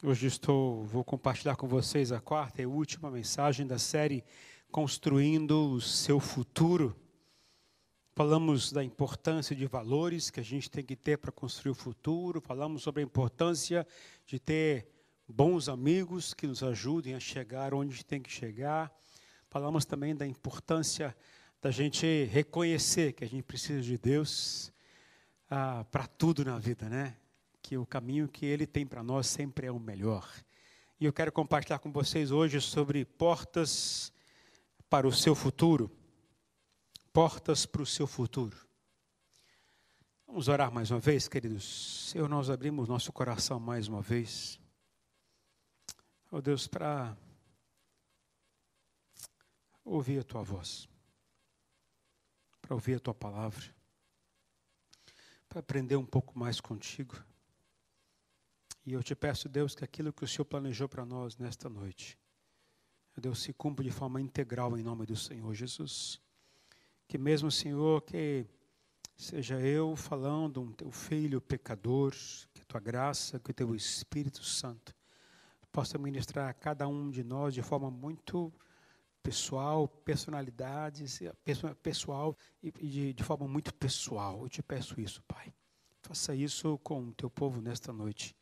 Hoje estou, vou compartilhar com vocês a quarta e última mensagem da série Construindo o Seu Futuro. Falamos da importância de valores que a gente tem que ter para construir o futuro, falamos sobre a importância de ter bons amigos que nos ajudem a chegar onde tem que chegar. Falamos também da importância da gente reconhecer que a gente precisa de Deus ah, para tudo na vida, né? Que o caminho que Ele tem para nós sempre é o melhor. E eu quero compartilhar com vocês hoje sobre portas para o seu futuro. Portas para o seu futuro. Vamos orar mais uma vez, queridos. Senhor, nós abrimos nosso coração mais uma vez. Oh Deus, para ouvir a tua voz, para ouvir a tua palavra para aprender um pouco mais contigo. E eu te peço, Deus, que aquilo que o Senhor planejou para nós nesta noite, Deus, se cumpra de forma integral em nome do Senhor Jesus. Que mesmo, Senhor, que seja eu falando, um teu filho pecador, que a tua graça, que o teu Espírito Santo possa ministrar a cada um de nós de forma muito pessoal, personalidades, pessoal e de, de forma muito pessoal. Eu te peço isso, Pai. Faça isso com o teu povo nesta noite.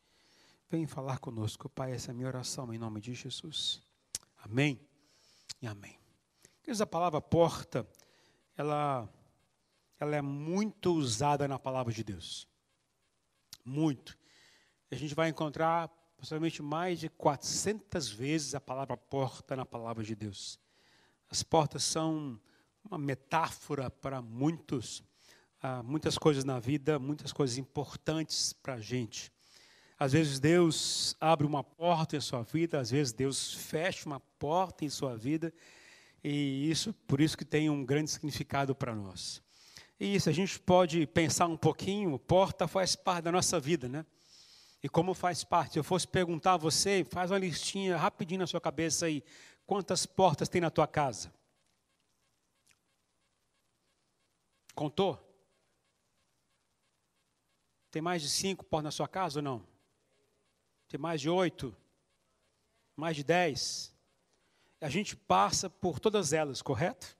Vem falar conosco, Pai. Essa é a minha oração em nome de Jesus. Amém e amém. Queridos, a palavra porta, ela, ela é muito usada na palavra de Deus. Muito. A gente vai encontrar possivelmente mais de 400 vezes a palavra porta na palavra de Deus. As portas são uma metáfora para muitos, ah, muitas coisas na vida, muitas coisas importantes para a gente. Às vezes Deus abre uma porta em sua vida, às vezes Deus fecha uma porta em sua vida, e isso, por isso que tem um grande significado para nós. E isso a gente pode pensar um pouquinho, porta faz parte da nossa vida, né? E como faz parte? Se eu fosse perguntar a você, faz uma listinha rapidinho na sua cabeça aí. Quantas portas tem na tua casa? Contou? Tem mais de cinco portas na sua casa ou não? Tem mais de oito? Mais de dez? A gente passa por todas elas, correto?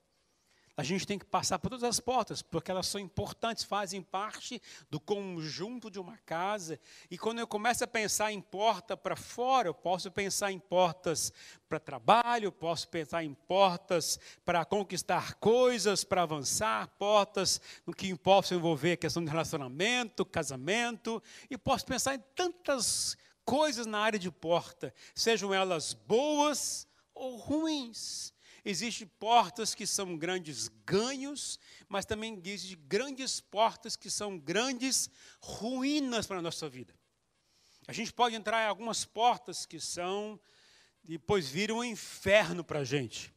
A gente tem que passar por todas as portas, porque elas são importantes, fazem parte do conjunto de uma casa. E quando eu começo a pensar em porta para fora, eu posso pensar em portas para trabalho, posso pensar em portas para conquistar coisas, para avançar, portas no que posso envolver questão de relacionamento, casamento, e posso pensar em tantas coisas na área de porta, sejam elas boas ou ruins. Existem portas que são grandes ganhos, mas também existem grandes portas que são grandes ruínas para a nossa vida. A gente pode entrar em algumas portas que são, depois viram um inferno para a gente.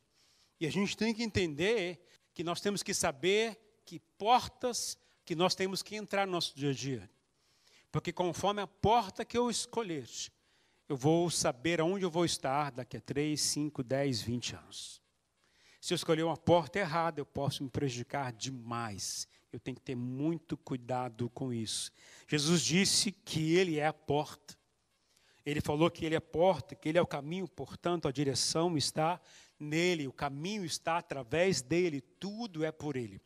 E a gente tem que entender que nós temos que saber que portas que nós temos que entrar no nosso dia a dia. Porque conforme a porta que eu escolher, eu vou saber aonde eu vou estar daqui a 3, 5, 10, 20 anos. Se eu escolher uma porta errada, eu posso me prejudicar demais. Eu tenho que ter muito cuidado com isso. Jesus disse que Ele é a porta. Ele falou que Ele é a porta, que Ele é o caminho, portanto, a direção está nele, o caminho está através dele, tudo é por Ele.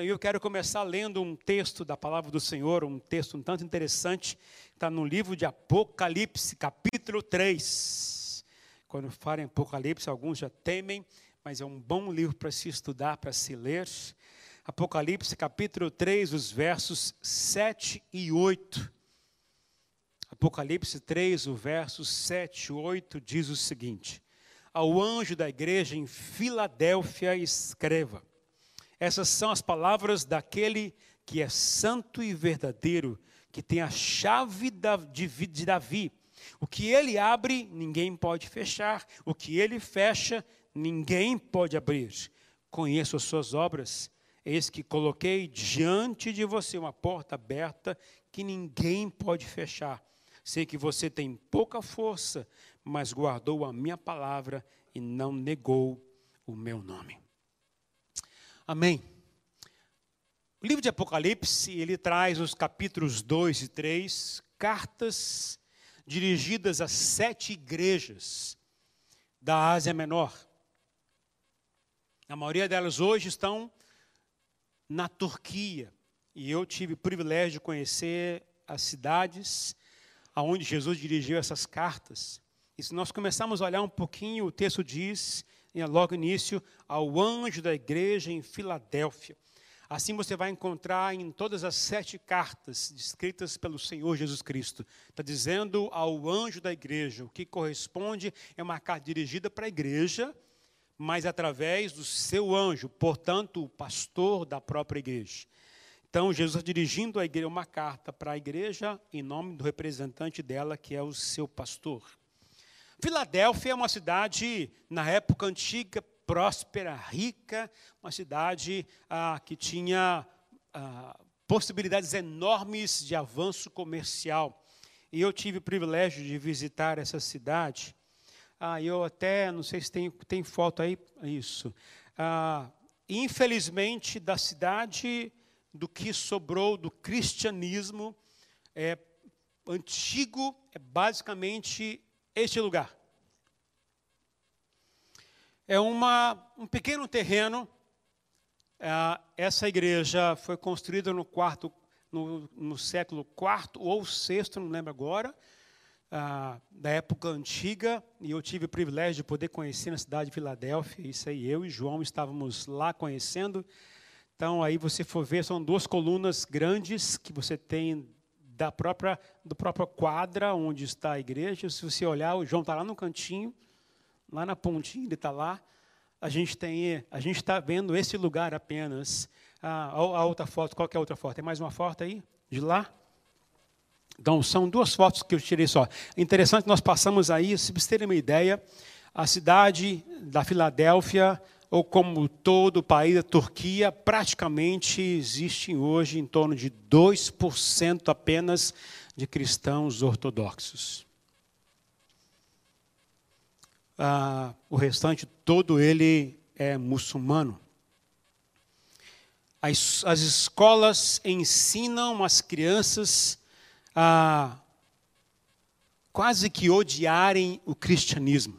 Então eu quero começar lendo um texto da palavra do Senhor, um texto um tanto interessante, está no livro de Apocalipse, capítulo 3. Quando falam em Apocalipse, alguns já temem, mas é um bom livro para se estudar, para se ler. Apocalipse capítulo 3, os versos 7 e 8. Apocalipse 3, o verso 7 e 8 diz o seguinte: Ao anjo da igreja em Filadélfia escreva: Essas são as palavras daquele que é santo e verdadeiro, que tem a chave de Davi. O que ele abre, ninguém pode fechar. O que ele fecha, ninguém pode abrir. Conheço as suas obras, eis que coloquei diante de você uma porta aberta que ninguém pode fechar. Sei que você tem pouca força, mas guardou a minha palavra e não negou o meu nome. Amém. O livro de Apocalipse, ele traz os capítulos 2 e 3, cartas dirigidas a sete igrejas da Ásia Menor. A maioria delas hoje estão na Turquia. E eu tive o privilégio de conhecer as cidades aonde Jesus dirigiu essas cartas. E se nós começarmos a olhar um pouquinho, o texto diz, logo início, ao anjo da igreja em Filadélfia. Assim você vai encontrar em todas as sete cartas escritas pelo Senhor Jesus Cristo. Está dizendo ao anjo da igreja, o que corresponde é uma carta dirigida para a igreja, mas através do seu anjo, portanto, o pastor da própria igreja. Então, Jesus está dirigindo a igreja uma carta para a igreja em nome do representante dela, que é o seu pastor. Filadélfia é uma cidade, na época antiga, próspera, rica, uma cidade ah, que tinha ah, possibilidades enormes de avanço comercial. E eu tive o privilégio de visitar essa cidade. Ah, eu até, não sei se tem, tem foto aí, isso. Ah, infelizmente, da cidade, do que sobrou do cristianismo é, antigo, é basicamente este lugar é uma, um pequeno terreno. É, essa igreja foi construída no quarto, no, no século IV ou VI, não lembro agora, ah, da época antiga, e eu tive o privilégio de poder conhecer na cidade de Filadélfia. Isso aí, eu e João estávamos lá conhecendo. Então, aí você for ver, são duas colunas grandes que você tem da própria, do própria quadra onde está a igreja. Se você olhar, o João está lá no cantinho lá na pontinha, ele está lá. A gente tem, a gente está vendo esse lugar apenas. Ah, a outra foto, qual é a outra foto? Tem mais uma foto aí? De lá? Então, são duas fotos que eu tirei só. Interessante, nós passamos aí, se vocês terem uma ideia, a cidade da Filadélfia, ou como todo o país da Turquia, praticamente existem hoje em torno de 2% apenas de cristãos ortodoxos ah, o restante todo ele é muçulmano. As, as escolas ensinam as crianças a quase que odiarem o cristianismo.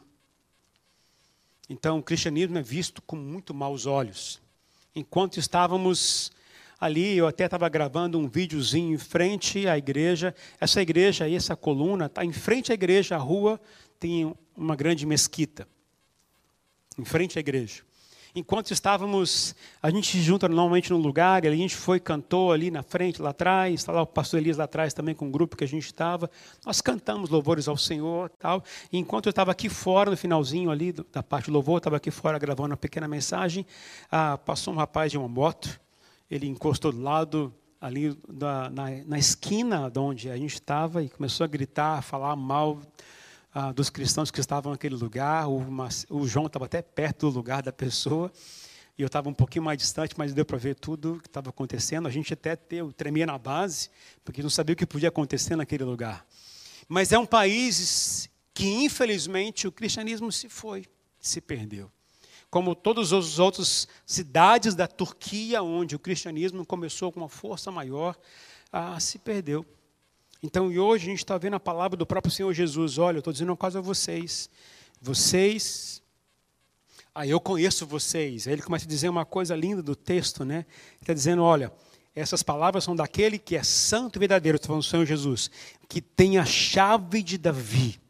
Então, o cristianismo é visto com muito maus olhos. Enquanto estávamos ali, eu até estava gravando um videozinho em frente à igreja. Essa igreja aí, essa coluna, está em frente à igreja, a rua tem uma grande mesquita, em frente à igreja. Enquanto estávamos, a gente se junta normalmente num lugar, e a gente foi, cantou ali na frente, lá atrás, está lá o pastor Elias lá atrás também com o grupo que a gente estava. Nós cantamos louvores ao Senhor tal. E enquanto eu estava aqui fora, no finalzinho ali da parte do louvor, estava aqui fora gravando uma pequena mensagem, ah, passou um rapaz de uma moto, ele encostou do lado ali da, na, na esquina de onde a gente estava e começou a gritar, a falar mal ah, dos cristãos que estavam naquele lugar. O, o João estava até perto do lugar da pessoa. E eu estava um pouquinho mais distante, mas deu para ver tudo que estava acontecendo. A gente até teve, tremia na base, porque não sabia o que podia acontecer naquele lugar. Mas é um país que, infelizmente, o cristianismo se foi, se perdeu. Como todas as outras cidades da Turquia, onde o cristianismo começou com uma força maior, ah, se perdeu. Então, e hoje a gente está vendo a palavra do próprio Senhor Jesus. Olha, eu estou dizendo uma coisa a vocês. Vocês. Ah, eu conheço vocês. Aí ele começa a dizer uma coisa linda do texto, né? Ele está dizendo: olha, essas palavras são daquele que é santo e verdadeiro, estou falando do Senhor Jesus, que tem a chave de Davi.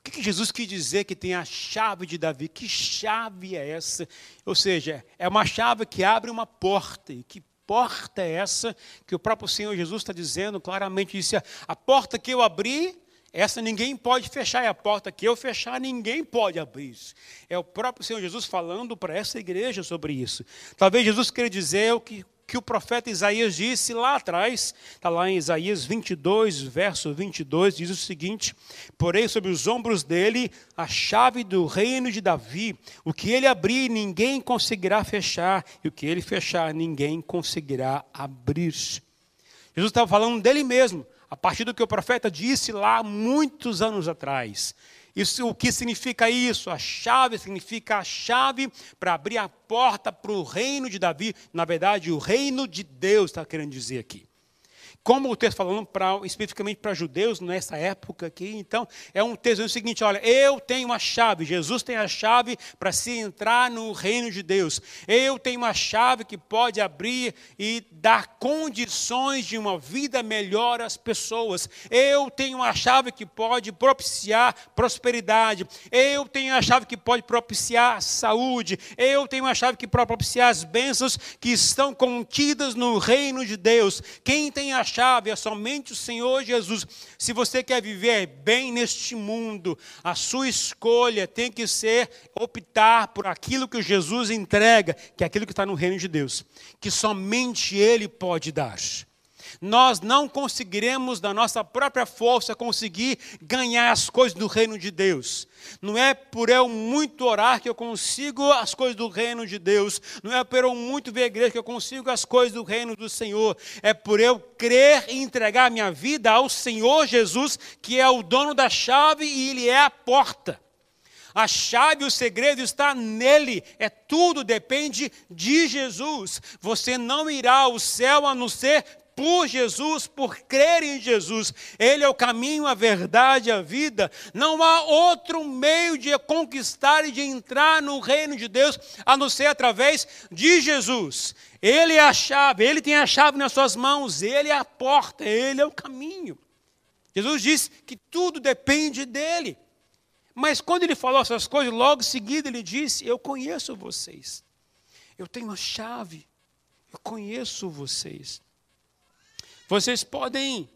O que, que Jesus quis dizer que tem a chave de Davi? Que chave é essa? Ou seja, é uma chave que abre uma porta e que porta é essa que o próprio Senhor Jesus está dizendo claramente? Disse: a porta que eu abri, essa ninguém pode fechar, e a porta que eu fechar, ninguém pode abrir. É o próprio Senhor Jesus falando para essa igreja sobre isso. Talvez Jesus queira dizer o que que o profeta Isaías disse lá atrás, está lá em Isaías 22, verso 22, diz o seguinte: Porém, sobre os ombros dele a chave do reino de Davi, o que ele abrir, ninguém conseguirá fechar, e o que ele fechar, ninguém conseguirá abrir. Jesus estava falando dele mesmo, a partir do que o profeta disse lá muitos anos atrás. Isso, o que significa isso? A chave significa a chave para abrir a porta para o reino de Davi. Na verdade, o reino de Deus está querendo dizer aqui. Como o texto falando pra, especificamente para judeus nessa época aqui, então é um texto dizendo o seguinte: olha, eu tenho uma chave, Jesus tem a chave para se entrar no reino de Deus. Eu tenho uma chave que pode abrir e dar condições de uma vida melhor às pessoas. Eu tenho uma chave que pode propiciar prosperidade. Eu tenho a chave que pode propiciar saúde. Eu tenho uma chave que pode propiciar as bênçãos que estão contidas no reino de Deus. Quem tem a chave é somente o Senhor Jesus. Se você quer viver bem neste mundo, a sua escolha tem que ser optar por aquilo que Jesus entrega, que é aquilo que está no reino de Deus, que somente Ele pode dar. Nós não conseguiremos, da nossa própria força, conseguir ganhar as coisas do reino de Deus. Não é por eu muito orar que eu consigo as coisas do reino de Deus. Não é por eu muito ver a igreja que eu consigo as coisas do reino do Senhor. É por eu crer e entregar minha vida ao Senhor Jesus, que é o dono da chave e Ele é a porta. A chave, o segredo está nele. É tudo depende de Jesus. Você não irá ao céu a não ser por Jesus, por crer em Jesus. Ele é o caminho, a verdade, a vida. Não há outro meio de conquistar e de entrar no reino de Deus a não ser através de Jesus. Ele é a chave, ele tem a chave nas suas mãos, ele é a porta, ele é o caminho. Jesus disse que tudo depende dele. Mas quando ele falou essas coisas, logo em seguida ele disse: Eu conheço vocês. Eu tenho a chave. Eu conheço vocês. Vocês podem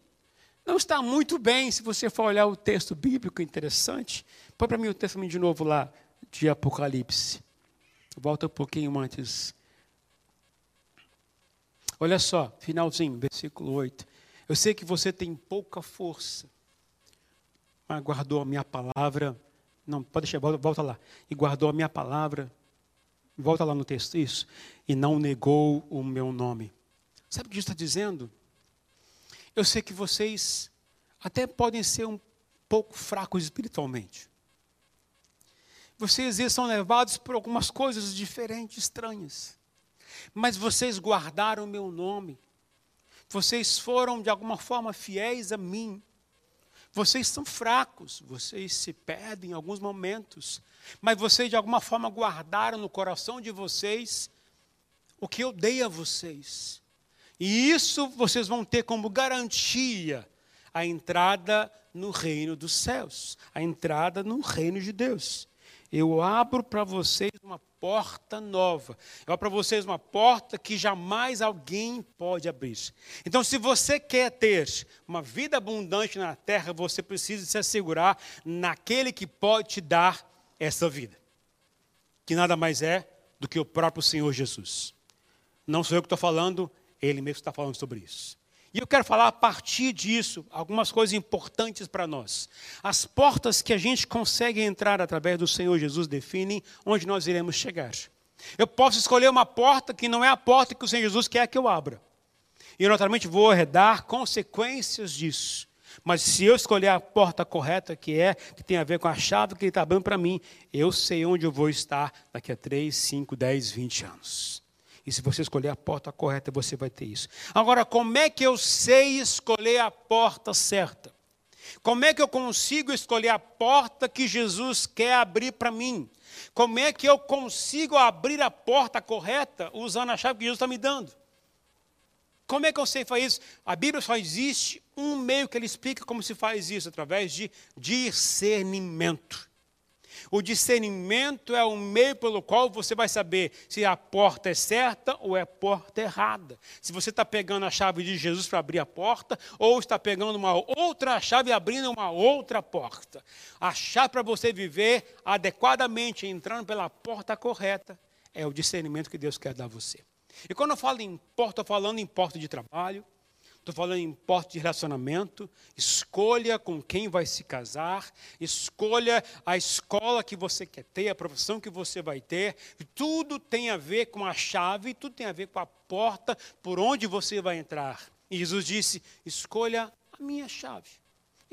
não estar muito bem se você for olhar o texto bíblico interessante. Põe para mim o texto de novo lá, de Apocalipse. Volta um pouquinho antes. Olha só, finalzinho, versículo 8. Eu sei que você tem pouca força, mas guardou a minha palavra. Não, pode deixar, volta, volta lá. E guardou a minha palavra. Volta lá no texto, isso. E não negou o meu nome. Sabe o que está dizendo? Eu sei que vocês até podem ser um pouco fracos espiritualmente. Vocês são levados por algumas coisas diferentes, estranhas. Mas vocês guardaram o meu nome. Vocês foram de alguma forma fiéis a mim. Vocês são fracos, vocês se perdem em alguns momentos, mas vocês de alguma forma guardaram no coração de vocês o que eu dei a vocês. E isso vocês vão ter como garantia a entrada no reino dos céus, a entrada no reino de Deus. Eu abro para vocês uma porta nova. Eu abro para vocês uma porta que jamais alguém pode abrir. Então, se você quer ter uma vida abundante na terra, você precisa se assegurar naquele que pode te dar essa vida. Que nada mais é do que o próprio Senhor Jesus. Não sou eu que estou falando, ele mesmo está falando sobre isso. E eu quero falar a partir disso algumas coisas importantes para nós. As portas que a gente consegue entrar através do Senhor Jesus definem onde nós iremos chegar. Eu posso escolher uma porta que não é a porta que o Senhor Jesus quer que eu abra. E eu naturalmente vou arredar consequências disso. Mas se eu escolher a porta correta, que é, que tem a ver com a chave que ele está abrindo para mim, eu sei onde eu vou estar daqui a 3, 5, 10, 20 anos. E se você escolher a porta correta, você vai ter isso. Agora, como é que eu sei escolher a porta certa? Como é que eu consigo escolher a porta que Jesus quer abrir para mim? Como é que eu consigo abrir a porta correta usando a chave que Jesus está me dando? Como é que eu sei fazer isso? A Bíblia só existe um meio que ele explica como se faz isso, através de discernimento. O discernimento é o meio pelo qual você vai saber se a porta é certa ou é a porta errada. Se você está pegando a chave de Jesus para abrir a porta, ou está pegando uma outra chave e abrindo uma outra porta. A chave para você viver adequadamente, entrando pela porta correta, é o discernimento que Deus quer dar a você. E quando eu falo em porta, estou falando em porta de trabalho, Estou falando em porta de relacionamento. Escolha com quem vai se casar. Escolha a escola que você quer ter, a profissão que você vai ter. Tudo tem a ver com a chave, tudo tem a ver com a porta por onde você vai entrar. E Jesus disse: escolha a minha chave.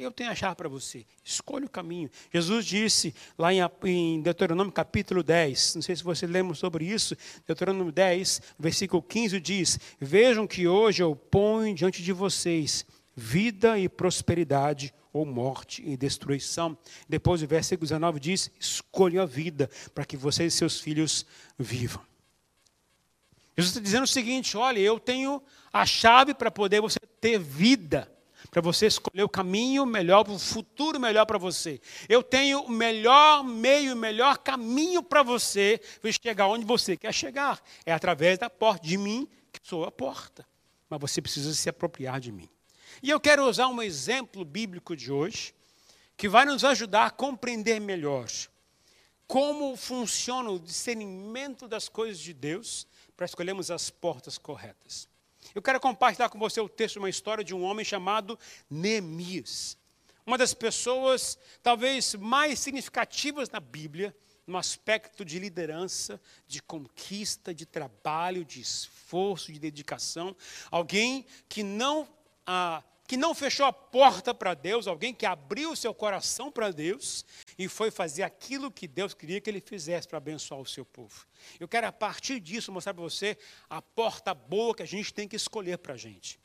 Eu tenho a chave para você. Escolha o caminho. Jesus disse lá em Deuteronômio capítulo 10, não sei se você lembra sobre isso, Deuteronômio 10, versículo 15 diz: Vejam que hoje eu ponho diante de vocês vida e prosperidade, ou morte e destruição. Depois o versículo 19 diz: Escolham a vida para que vocês e seus filhos vivam. Jesus está dizendo o seguinte: olha, eu tenho a chave para poder você ter vida para você escolher o caminho melhor, o futuro melhor para você. Eu tenho o melhor meio, o melhor caminho para você chegar onde você quer chegar. É através da porta, de mim, que sou a porta. Mas você precisa se apropriar de mim. E eu quero usar um exemplo bíblico de hoje, que vai nos ajudar a compreender melhor como funciona o discernimento das coisas de Deus para escolhermos as portas corretas. Eu quero compartilhar com você o texto de uma história de um homem chamado Neemias. Uma das pessoas talvez mais significativas na Bíblia, no aspecto de liderança, de conquista, de trabalho, de esforço, de dedicação. Alguém que não, ah, que não fechou a porta para Deus, alguém que abriu o seu coração para Deus e foi fazer aquilo que Deus queria que ele fizesse para abençoar o seu povo. Eu quero, a partir disso, mostrar para você a porta boa que a gente tem que escolher para a gente.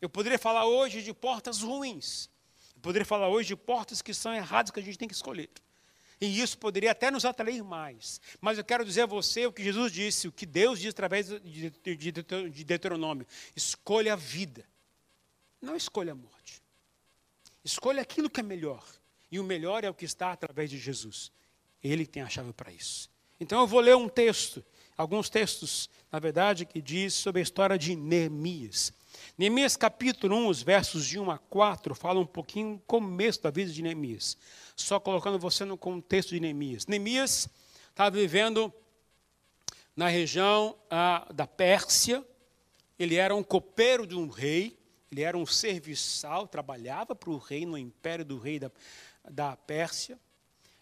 Eu poderia falar hoje de portas ruins. Eu poderia falar hoje de portas que são erradas que a gente tem que escolher. E isso poderia até nos atrair mais. Mas eu quero dizer a você o que Jesus disse, o que Deus diz através de Deuteronômio: escolha a vida, não escolha a morte. Escolha aquilo que é melhor. E o melhor é o que está através de Jesus. Ele tem a chave para isso. Então eu vou ler um texto, alguns textos, na verdade, que diz sobre a história de Neemias. Neemias capítulo 1, os versos de 1 a 4, falam um pouquinho do começo da vida de Neemias. Só colocando você no contexto de Neemias. Neemias estava vivendo na região ah, da Pérsia. Ele era um copeiro de um rei. Ele era um serviçal, trabalhava para o rei, no império do rei da, da Pérsia.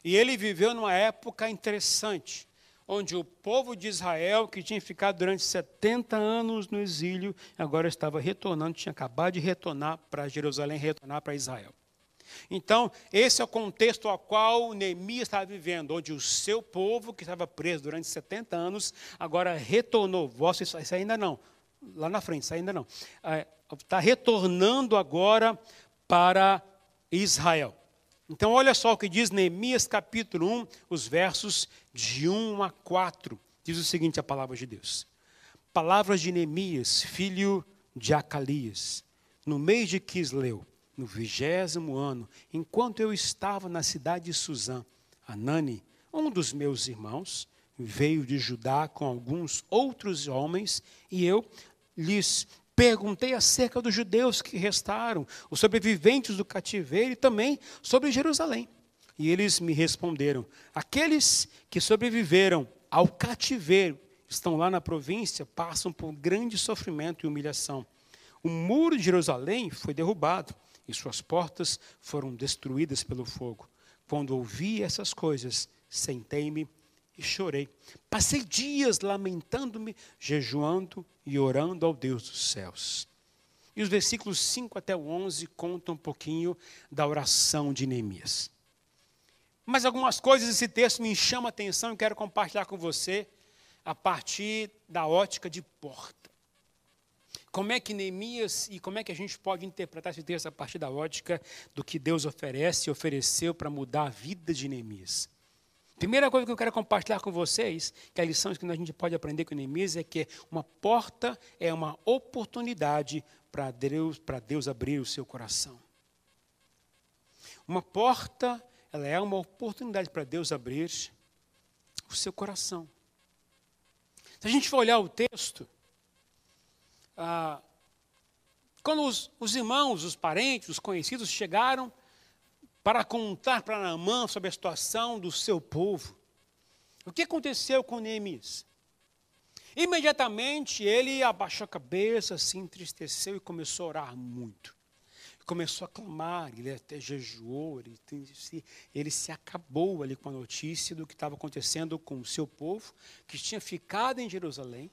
E ele viveu numa época interessante, onde o povo de Israel, que tinha ficado durante 70 anos no exílio, agora estava retornando, tinha acabado de retornar para Jerusalém, retornar para Israel. Então, esse é o contexto ao qual Neemias estava vivendo, onde o seu povo, que estava preso durante 70 anos, agora retornou. Vossa, isso ainda não, lá na frente, isso ainda não. Está retornando agora para Israel. Então, olha só o que diz Neemias capítulo 1, os versos de 1 a 4. Diz o seguinte a palavra de Deus. Palavras de Neemias, filho de Acalias, no mês de Quisleu, no vigésimo ano, enquanto eu estava na cidade de Suzã, Anani, um dos meus irmãos, veio de Judá com alguns outros homens, e eu lhes Perguntei acerca dos judeus que restaram, os sobreviventes do cativeiro e também sobre Jerusalém. E eles me responderam: aqueles que sobreviveram ao cativeiro estão lá na província, passam por grande sofrimento e humilhação. O muro de Jerusalém foi derrubado e suas portas foram destruídas pelo fogo. Quando ouvi essas coisas, sentei-me e chorei. Passei dias lamentando-me, jejuando e orando ao Deus dos céus. E os versículos 5 até o 11 contam um pouquinho da oração de Neemias. Mas algumas coisas desse texto me chamam a atenção e quero compartilhar com você a partir da ótica de porta. Como é que Neemias e como é que a gente pode interpretar esse texto a partir da ótica do que Deus oferece e ofereceu para mudar a vida de Neemias? Primeira coisa que eu quero compartilhar com vocês, que é a lição que a gente pode aprender com Neemias, é que uma porta é uma oportunidade para Deus, para Deus abrir o seu coração. Uma porta, ela é uma oportunidade para Deus abrir o seu coração. Se a gente for olhar o texto, ah, quando os, os irmãos, os parentes, os conhecidos chegaram para contar para Naamã sobre a situação do seu povo. O que aconteceu com Neemias? Imediatamente ele abaixou a cabeça, se entristeceu e começou a orar muito. Começou a clamar, ele até jejuou, ele, ele se acabou ali com a notícia do que estava acontecendo com o seu povo, que tinha ficado em Jerusalém,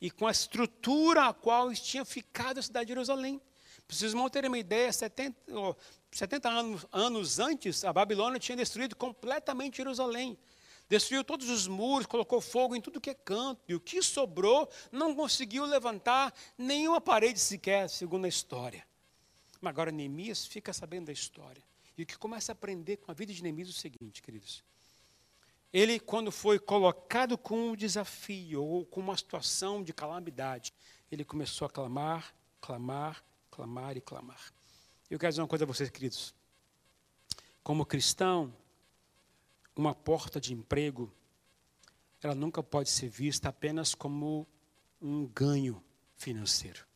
e com a estrutura a qual tinha ficado a cidade de Jerusalém. Para vocês não terem uma ideia, 70, 70 anos, anos antes, a Babilônia tinha destruído completamente Jerusalém. Destruiu todos os muros, colocou fogo em tudo que é canto, e o que sobrou não conseguiu levantar nenhuma parede sequer, segundo a história. Mas agora Neemias fica sabendo da história. E o que começa a aprender com a vida de Neemias é o seguinte, queridos. Ele, quando foi colocado com um desafio ou com uma situação de calamidade, ele começou a clamar, clamar, clamar e clamar. Eu quero dizer uma coisa a vocês, queridos. Como cristão, uma porta de emprego, ela nunca pode ser vista apenas como um ganho financeiro.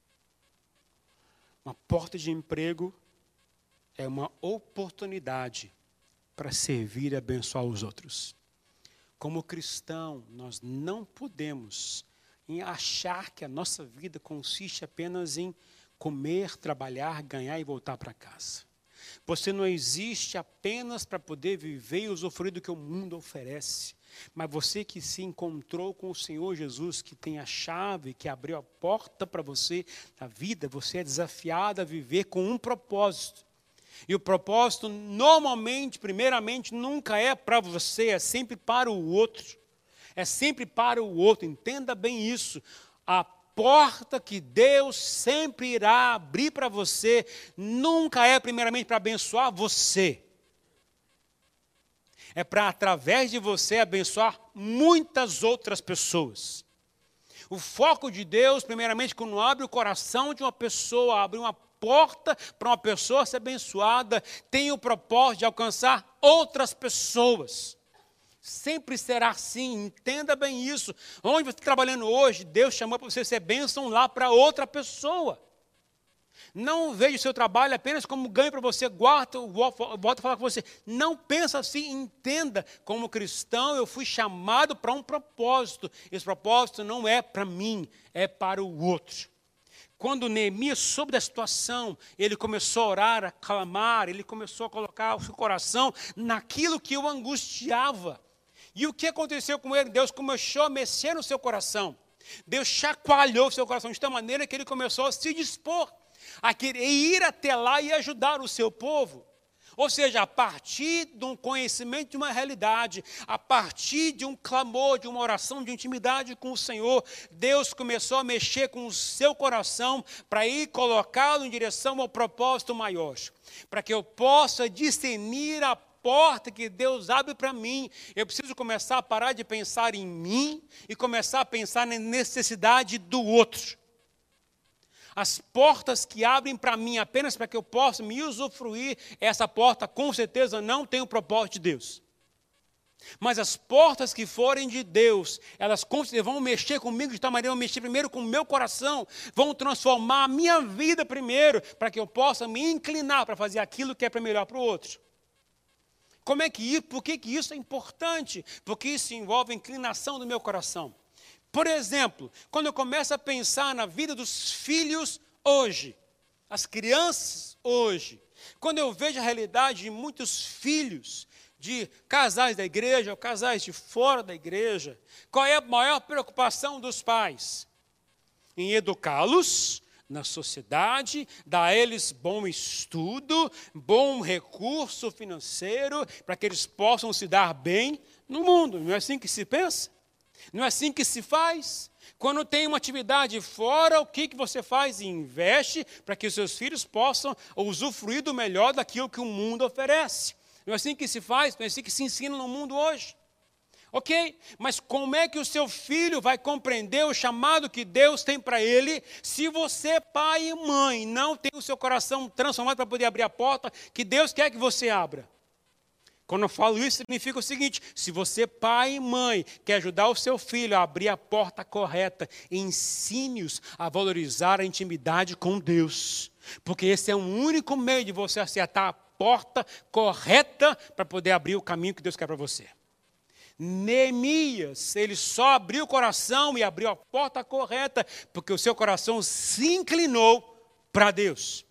Uma porta de emprego é uma oportunidade para servir e abençoar os outros. Como cristão, nós não podemos achar que a nossa vida consiste apenas em comer, trabalhar, ganhar e voltar para casa. Você não existe apenas para poder viver e usufruir do que o mundo oferece. Mas você que se encontrou com o Senhor Jesus, que tem a chave, que abriu a porta para você na vida, você é desafiado a viver com um propósito. E o propósito, normalmente, primeiramente, nunca é para você, é sempre para o outro. É sempre para o outro, entenda bem isso. A porta que Deus sempre irá abrir para você nunca é primeiramente para abençoar você. É para, através de você, abençoar muitas outras pessoas. O foco de Deus, primeiramente, quando abre o coração de uma pessoa, abre uma porta para uma pessoa ser abençoada, tem o propósito de alcançar outras pessoas. Sempre será assim, entenda bem isso. Onde você está trabalhando hoje, Deus chamou para você ser bênção lá para outra pessoa. Não veja o seu trabalho apenas como ganho para você, guarda, volta a falar com você. Não pensa assim, entenda. Como cristão, eu fui chamado para um propósito. Esse propósito não é para mim, é para o outro. Quando Neemias soube da situação, ele começou a orar, a clamar, ele começou a colocar o seu coração naquilo que o angustiava. E o que aconteceu com ele? Deus começou a mexer no seu coração. Deus chacoalhou o seu coração de tal maneira que ele começou a se dispor a querer ir até lá e ajudar o seu povo. Ou seja, a partir de um conhecimento de uma realidade, a partir de um clamor, de uma oração de intimidade com o Senhor, Deus começou a mexer com o seu coração para ir colocá-lo em direção ao propósito maior, para que eu possa discernir a porta que Deus abre para mim, eu preciso começar a parar de pensar em mim e começar a pensar na necessidade do outro. As portas que abrem para mim apenas para que eu possa me usufruir, essa porta com certeza não tem o propósito de Deus. Mas as portas que forem de Deus, elas vão mexer comigo de tal maneira, vão mexer primeiro com o meu coração, vão transformar a minha vida primeiro, para que eu possa me inclinar para fazer aquilo que é para melhor para o outro. Como é que por que, que isso é importante? Porque isso envolve a inclinação do meu coração. Por exemplo, quando eu começo a pensar na vida dos filhos hoje, as crianças hoje, quando eu vejo a realidade de muitos filhos, de casais da igreja ou casais de fora da igreja, qual é a maior preocupação dos pais? Em educá-los na sociedade, dar a eles bom estudo, bom recurso financeiro, para que eles possam se dar bem no mundo. Não é assim que se pensa? Não é assim que se faz? Quando tem uma atividade fora, o que, que você faz? Investe para que os seus filhos possam usufruir do melhor daquilo que o mundo oferece. Não é assim que se faz, não é assim que se ensina no mundo hoje. Ok? Mas como é que o seu filho vai compreender o chamado que Deus tem para ele se você, pai e mãe, não tem o seu coração transformado para poder abrir a porta que Deus quer que você abra? Quando eu falo isso, significa o seguinte: se você, pai e mãe, quer ajudar o seu filho a abrir a porta correta, ensine-os a valorizar a intimidade com Deus. Porque esse é o único meio de você acertar a porta correta para poder abrir o caminho que Deus quer para você. Neemias, ele só abriu o coração e abriu a porta correta, porque o seu coração se inclinou para Deus.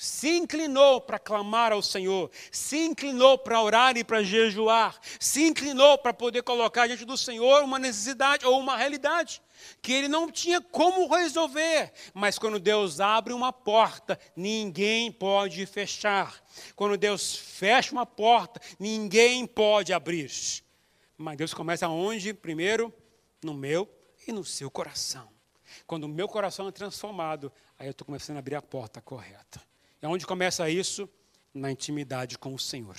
se inclinou para clamar ao Senhor, se inclinou para orar e para jejuar, se inclinou para poder colocar diante do Senhor uma necessidade ou uma realidade que ele não tinha como resolver. Mas quando Deus abre uma porta, ninguém pode fechar. Quando Deus fecha uma porta, ninguém pode abrir. Mas Deus começa onde? Primeiro, no meu e no seu coração. Quando o meu coração é transformado, aí eu estou começando a abrir a porta correta. E onde começa isso? Na intimidade com o Senhor.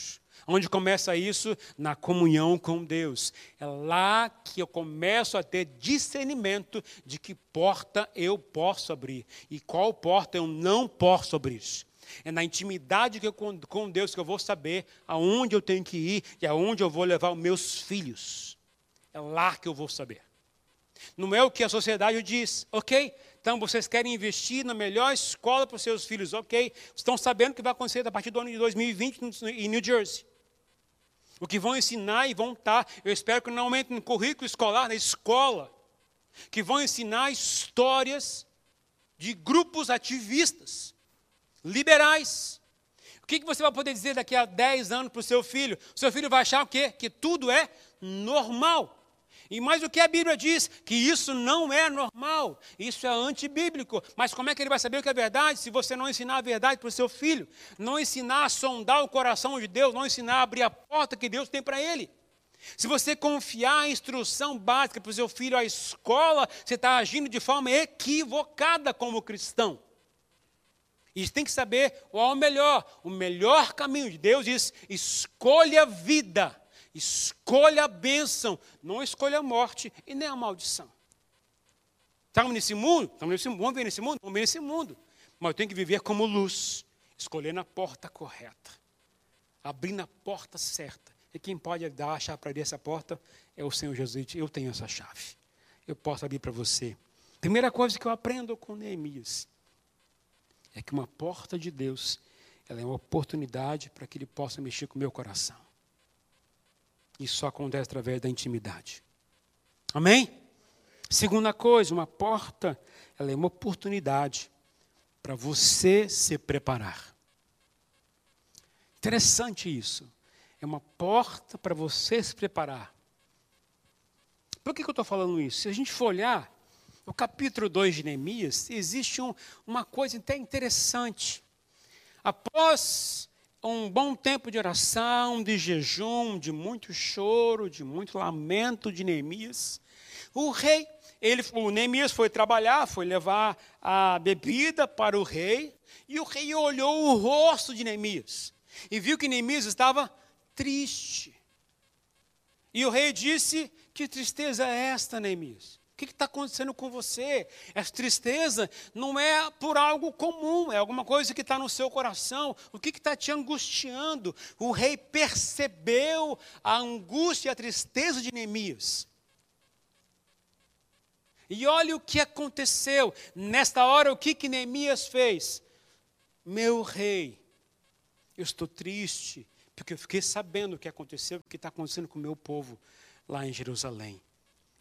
Onde começa isso? Na comunhão com Deus. É lá que eu começo a ter discernimento de que porta eu posso abrir e qual porta eu não posso abrir. É na intimidade que eu, com Deus que eu vou saber aonde eu tenho que ir e aonde eu vou levar os meus filhos. É lá que eu vou saber. Não é o que a sociedade diz, ok? Então vocês querem investir na melhor escola para os seus filhos, ok? Estão sabendo o que vai acontecer a partir do ano de 2020 em New Jersey. O que vão ensinar e vão estar, eu espero que não aumente no currículo escolar, na escola, que vão ensinar histórias de grupos ativistas, liberais. O que você vai poder dizer daqui a 10 anos para o seu filho? O seu filho vai achar o quê? Que tudo é normal. E mais o que a Bíblia diz, que isso não é normal, isso é antibíblico. Mas como é que ele vai saber o que é verdade se você não ensinar a verdade para o seu filho? Não ensinar a sondar o coração de Deus, não ensinar a abrir a porta que Deus tem para ele. Se você confiar a instrução básica para o seu filho à escola, você está agindo de forma equivocada como cristão. E tem que saber qual é o melhor. O melhor caminho de Deus diz: escolha a vida Escolha a bênção, não escolha a morte e nem a maldição. Estamos nesse mundo? Estamos nesse mundo, vamos ver nesse mundo? Vamos ver nesse mundo. Mas eu tenho que viver como luz, escolhendo a porta correta, abrindo a porta certa. E quem pode dar a chave para abrir essa porta é o Senhor Jesus. Eu tenho essa chave. Eu posso abrir para você. Primeira coisa que eu aprendo com Neemias é que uma porta de Deus ela é uma oportunidade para que Ele possa mexer com o meu coração. Isso só acontece através da intimidade. Amém? Segunda coisa, uma porta, ela é uma oportunidade para você se preparar. Interessante isso. É uma porta para você se preparar. Por que, que eu estou falando isso? Se a gente for olhar no capítulo 2 de Neemias, existe um, uma coisa até interessante. Após um bom tempo de oração, de jejum, de muito choro, de muito lamento de Neemias. O rei, ele, o Neemias foi trabalhar, foi levar a bebida para o rei, e o rei olhou o rosto de Neemias e viu que Neemias estava triste. E o rei disse: Que tristeza é esta, Neemias? Que está acontecendo com você? Essa tristeza não é por algo comum, é alguma coisa que está no seu coração. O que está te angustiando? O rei percebeu a angústia e a tristeza de Neemias. E olha o que aconteceu. Nesta hora, o que, que Neemias fez? Meu rei, eu estou triste, porque eu fiquei sabendo o que aconteceu, o que está acontecendo com o meu povo lá em Jerusalém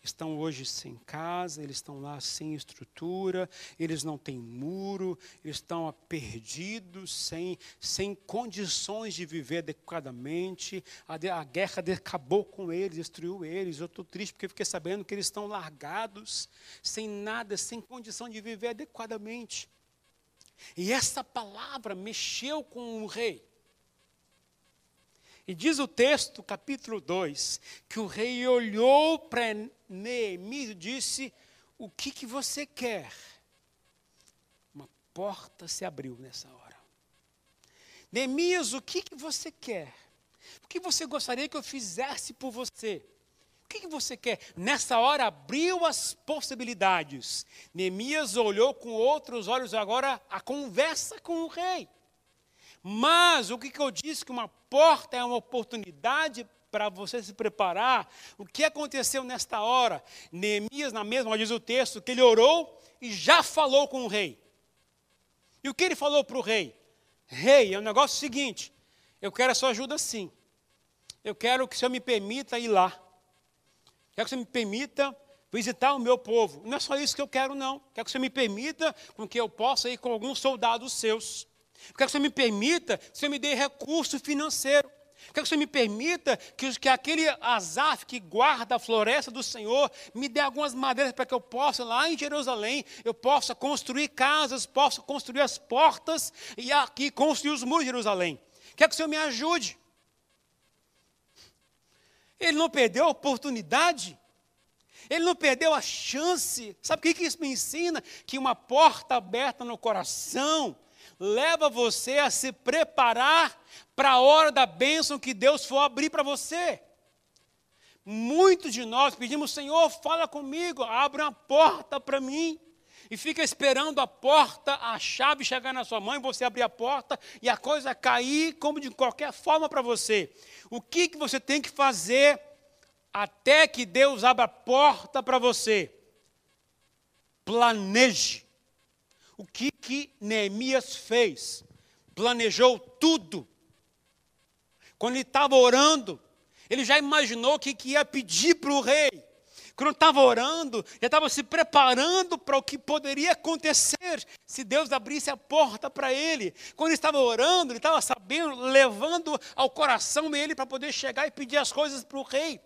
estão hoje sem casa, eles estão lá sem estrutura, eles não têm muro, eles estão perdidos, sem, sem condições de viver adequadamente. A, a guerra acabou com eles, destruiu eles. Eu estou triste porque fiquei sabendo que eles estão largados, sem nada, sem condição de viver adequadamente. E essa palavra mexeu com o rei. E diz o texto, capítulo 2, que o rei olhou Neemias disse: O que, que você quer? Uma porta se abriu nessa hora. Neemias, o que, que você quer? O que você gostaria que eu fizesse por você? O que, que você quer? Nessa hora abriu as possibilidades. Neemias olhou com outros olhos agora a conversa com o rei. Mas o que, que eu disse? Que uma porta é uma oportunidade para você se preparar. O que aconteceu nesta hora? Neemias, na mesma, diz o texto, que ele orou e já falou com o rei. E o que ele falou para o rei? Rei, é o um negócio seguinte: eu quero a sua ajuda sim. Eu quero que o senhor me permita ir lá. Quero que o senhor me permita visitar o meu povo. Não é só isso que eu quero, não. Quero que o senhor me permita com que eu possa ir com alguns soldados seus Eu quero que o Senhor me permita, que o Senhor me dê recurso financeiro. Quero que Senhor me permita que, que aquele Azaf que guarda a floresta do Senhor me dê algumas madeiras para que eu possa, lá em Jerusalém, eu possa construir casas, possa construir as portas e aqui construir os muros de Jerusalém. Quero que o Senhor me ajude. Ele não perdeu a oportunidade. Ele não perdeu a chance. Sabe o que isso me ensina? Que uma porta aberta no coração leva você a se preparar para a hora da bênção que Deus for abrir para você. Muitos de nós pedimos, Senhor, fala comigo, abre uma porta para mim. E fica esperando a porta, a chave chegar na sua mão, você abrir a porta e a coisa cair como de qualquer forma para você. O que, que você tem que fazer até que Deus abra a porta para você? Planeje. O que, que Neemias fez? Planejou tudo. Quando ele estava orando, ele já imaginou o que, que ia pedir para o rei. Quando estava orando, já estava se preparando para o que poderia acontecer se Deus abrisse a porta para ele. Quando ele estava orando, ele estava sabendo, levando ao coração dele para poder chegar e pedir as coisas para o rei.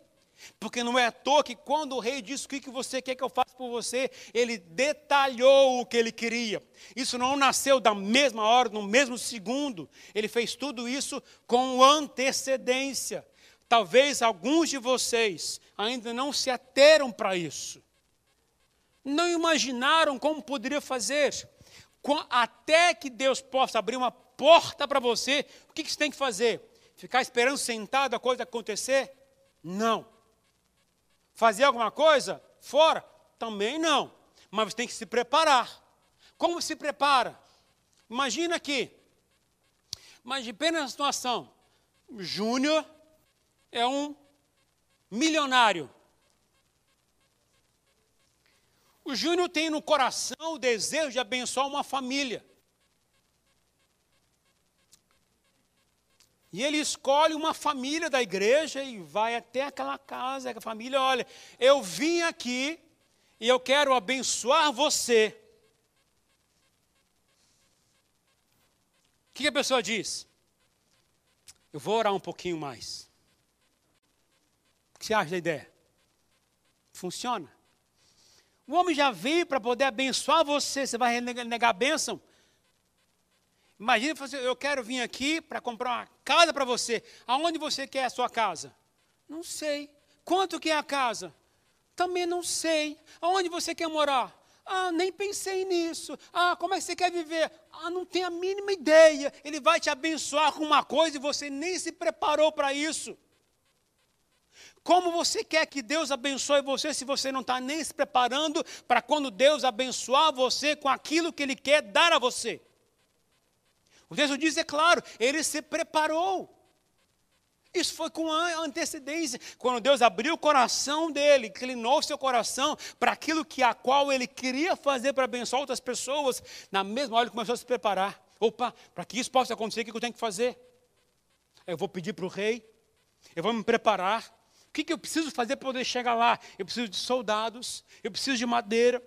Porque não é à toa que quando o rei disse o que você quer que eu faça por você, ele detalhou o que ele queria. Isso não nasceu da mesma hora, no mesmo segundo. Ele fez tudo isso com antecedência. Talvez alguns de vocês ainda não se ateram para isso. Não imaginaram como poderia fazer. Até que Deus possa abrir uma porta para você, o que você tem que fazer? Ficar esperando sentado a coisa acontecer? Não. Fazer alguma coisa? Fora? Também não. Mas você tem que se preparar. Como se prepara? Imagina aqui. Imagina apenas a situação. Júnior é um milionário. O Júnior tem no coração o desejo de abençoar uma família. E ele escolhe uma família da igreja e vai até aquela casa. A família, olha, eu vim aqui e eu quero abençoar você. O que a pessoa diz? Eu vou orar um pouquinho mais que você acha da ideia? Funciona. O homem já veio para poder abençoar você, você vai negar a bênção? Imagina, assim, eu quero vir aqui para comprar uma casa para você. Aonde você quer a sua casa? Não sei. Quanto que é a casa? Também não sei. Aonde você quer morar? Ah, nem pensei nisso. Ah, como é que você quer viver? Ah, não tenho a mínima ideia. Ele vai te abençoar com uma coisa e você nem se preparou para isso. Como você quer que Deus abençoe você se você não está nem se preparando para quando Deus abençoar você com aquilo que Ele quer dar a você? O texto diz, é claro, ele se preparou. Isso foi com antecedência. Quando Deus abriu o coração dele, inclinou seu coração para aquilo que a qual ele queria fazer para abençoar outras pessoas, na mesma hora ele começou a se preparar. Opa, para que isso possa acontecer, o que eu tenho que fazer? Eu vou pedir para o rei, eu vou me preparar, o que, que eu preciso fazer para poder chegar lá? Eu preciso de soldados, eu preciso de madeira.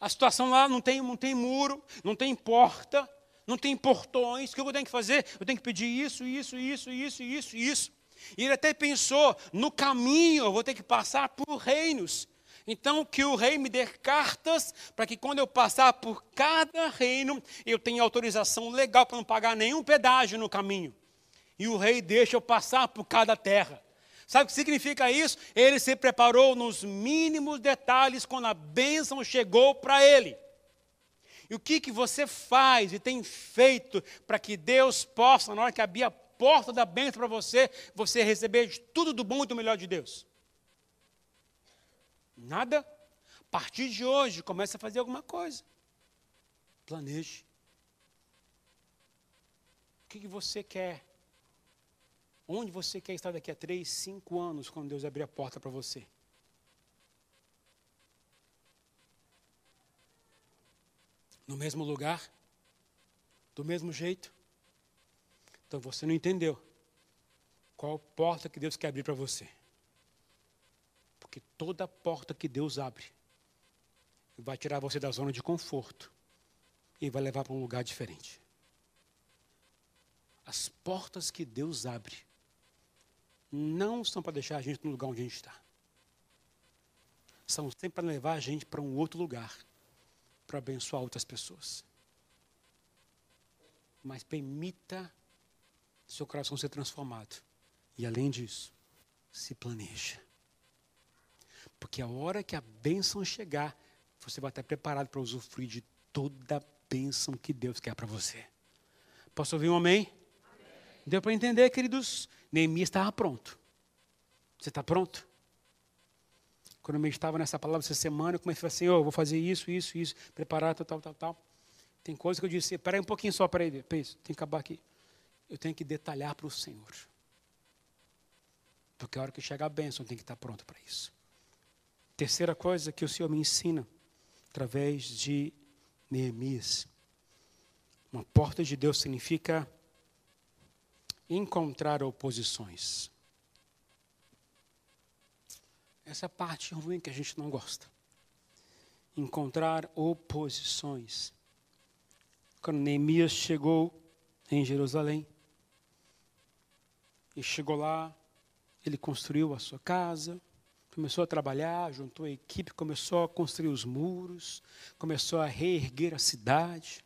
A situação lá não tem, não tem muro, não tem porta, não tem portões. O que eu tenho que fazer? Eu tenho que pedir isso, isso, isso, isso, isso, isso. E ele até pensou: no caminho eu vou ter que passar por reinos. Então, que o rei me dê cartas para que quando eu passar por cada reino, eu tenha autorização legal para não pagar nenhum pedágio no caminho. E o rei deixa eu passar por cada terra. Sabe o que significa isso? Ele se preparou nos mínimos detalhes quando a bênção chegou para ele. E o que, que você faz e tem feito para que Deus possa, na hora que abrir a porta da bênção para você, você receber tudo do bom e do melhor de Deus? Nada? A partir de hoje, comece a fazer alguma coisa. Planeje. O que, que você quer? Onde você quer estar daqui a três, cinco anos, quando Deus abrir a porta para você? No mesmo lugar? Do mesmo jeito? Então você não entendeu qual porta que Deus quer abrir para você. Porque toda porta que Deus abre vai tirar você da zona de conforto e vai levar para um lugar diferente. As portas que Deus abre não são para deixar a gente no lugar onde a gente está. São sempre para levar a gente para um outro lugar, para abençoar outras pessoas. Mas permita seu coração ser transformado. E além disso, se planeja. Porque a hora que a bênção chegar, você vai estar preparado para usufruir de toda a bênção que Deus quer para você. Posso ouvir um amém? amém. Deu para entender, queridos? Neemias estava pronto. Você está pronto? Quando eu estava nessa palavra essa semana, eu comecei a falar assim, oh, vou fazer isso, isso, isso, preparar, tal, tal, tal, tal. Tem coisas que eu disse, espera aí um pouquinho só, para aí, tem que acabar aqui. Eu tenho que detalhar para o Senhor. Porque a hora que chegar a bênção, tem que estar pronto para isso. Terceira coisa que o Senhor me ensina, através de Neemias. Uma porta de Deus significa encontrar oposições. Essa é parte ruim que a gente não gosta. Encontrar oposições. Quando Neemias chegou em Jerusalém, e chegou lá, ele construiu a sua casa, começou a trabalhar, juntou a equipe, começou a construir os muros, começou a reerguer a cidade.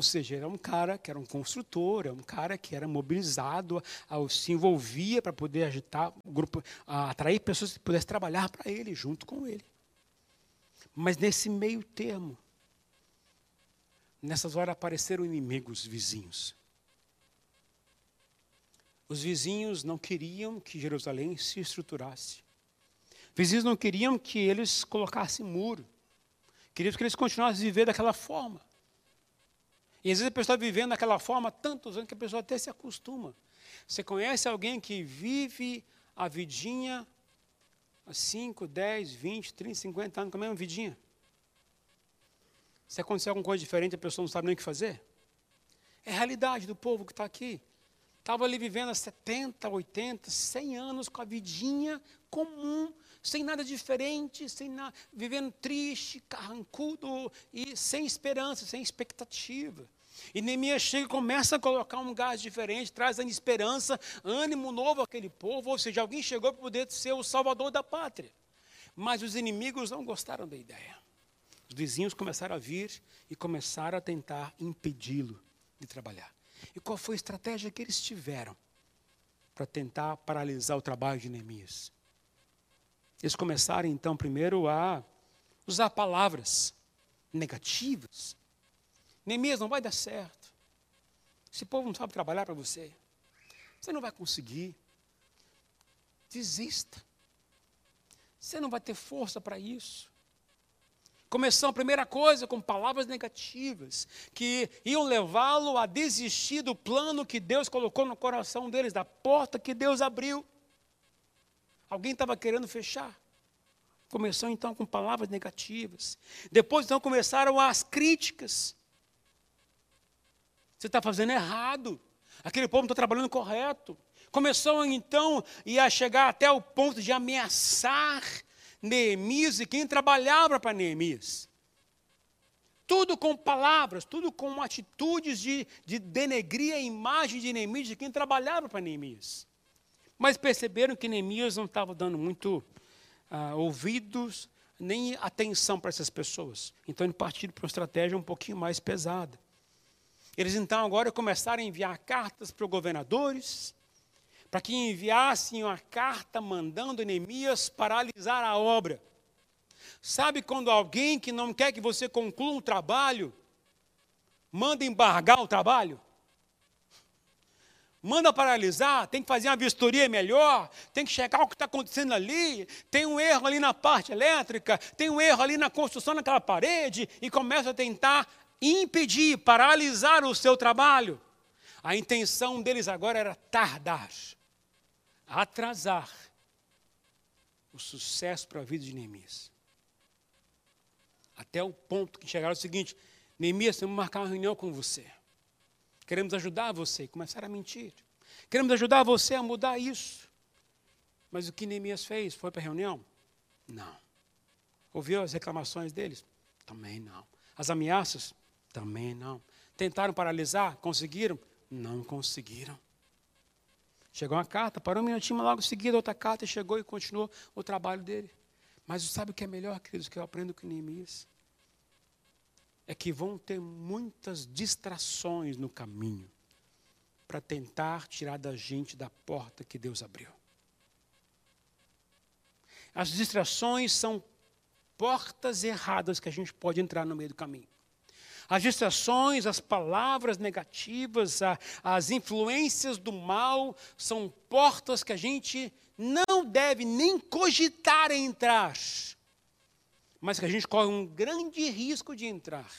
Ou seja, era um cara que era um construtor, era um cara que era mobilizado, se envolvia para poder agitar o grupo, atrair pessoas que pudessem trabalhar para ele, junto com ele. Mas nesse meio termo, nessas horas apareceram inimigos vizinhos. Os vizinhos não queriam que Jerusalém se estruturasse. Vizinhos não queriam que eles colocassem muro. Queriam que eles continuassem a viver daquela forma. E às vezes a pessoa está vivendo daquela forma tantos anos que a pessoa até se acostuma. Você conhece alguém que vive a vidinha há 5, 10, 20, 30, 50 anos com a mesma vidinha? Se acontecer alguma coisa diferente, a pessoa não sabe nem o que fazer? É a realidade do povo que está aqui. Estava ali vivendo há 70, 80, 100 anos com a vidinha comum, sem nada diferente, sem nada, vivendo triste, carrancudo e sem esperança, sem expectativa. E Neemias chega e começa a colocar um gás diferente, trazendo esperança, ânimo novo àquele povo, ou seja, alguém chegou para poder ser o salvador da pátria. Mas os inimigos não gostaram da ideia. Os vizinhos começaram a vir e começaram a tentar impedi-lo de trabalhar. E qual foi a estratégia que eles tiveram para tentar paralisar o trabalho de Neemias? Eles começaram então primeiro a usar palavras negativas. Neemias não vai dar certo. Esse povo não sabe trabalhar para você. Você não vai conseguir. Desista. Você não vai ter força para isso. Começou a primeira coisa com palavras negativas, que iam levá-lo a desistir do plano que Deus colocou no coração deles, da porta que Deus abriu. Alguém estava querendo fechar. Começou então com palavras negativas. Depois então começaram as críticas. Você está fazendo errado. Aquele povo não está trabalhando correto. Começou então a chegar até o ponto de ameaçar Neemias e quem trabalhava para Neemias. Tudo com palavras, tudo com atitudes de, de denegrir a imagem de Neemias de quem trabalhava para Neemias. Mas perceberam que Neemias não estava dando muito ah, ouvidos nem atenção para essas pessoas. Então ele partiram para uma estratégia um pouquinho mais pesada. Eles então agora começaram a enviar cartas para os governadores, para que enviassem uma carta mandando Neemias paralisar a obra. Sabe quando alguém que não quer que você conclua um trabalho, manda embargar o trabalho? Manda paralisar, tem que fazer uma vistoria melhor, tem que checar o que está acontecendo ali, tem um erro ali na parte elétrica, tem um erro ali na construção daquela parede, e começa a tentar impedir, paralisar o seu trabalho. A intenção deles agora era tardar, atrasar o sucesso para a vida de Neemias. Até o ponto que chegaram o seguinte: Neemias, vamos marcar uma reunião com você. Queremos ajudar você. Começaram a mentir. Queremos ajudar você a mudar isso. Mas o que Neemias fez? Foi para a reunião? Não. Ouviu as reclamações deles? Também não. As ameaças? Também não. Tentaram paralisar? Conseguiram? Não conseguiram. Chegou uma carta, parou um minutinho, logo em seguida outra carta chegou e continuou o trabalho dele. Mas sabe o que é melhor, queridos, que eu aprendo com Neemias? É que vão ter muitas distrações no caminho para tentar tirar da gente da porta que Deus abriu. As distrações são portas erradas que a gente pode entrar no meio do caminho. As distrações, as palavras negativas, a, as influências do mal são portas que a gente não deve nem cogitar entrar, mas que a gente corre um grande risco de entrar.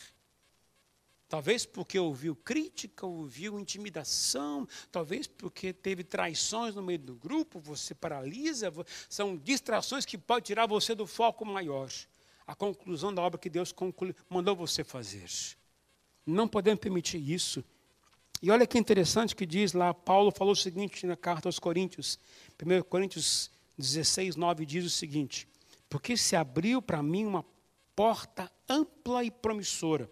Talvez porque ouviu crítica, ouviu intimidação, talvez porque teve traições no meio do grupo, você paralisa, são distrações que podem tirar você do foco maior, a conclusão da obra que Deus conclui, mandou você fazer. Não podemos permitir isso. E olha que interessante que diz lá, Paulo falou o seguinte na carta aos Coríntios, 1 Coríntios 16, 9 diz o seguinte: Porque se abriu para mim uma porta ampla e promissora.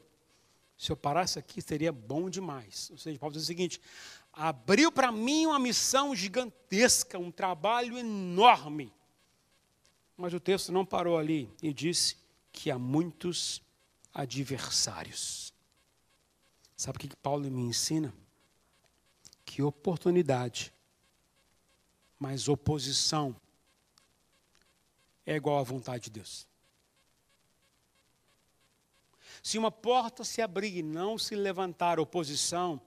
Se eu parasse aqui, seria bom demais. Ou seja, Paulo diz o seguinte: abriu para mim uma missão gigantesca, um trabalho enorme. Mas o texto não parou ali e disse que há muitos adversários. Sabe o que Paulo me ensina? Que oportunidade, mas oposição é igual à vontade de Deus. Se uma porta se abrir e não se levantar oposição,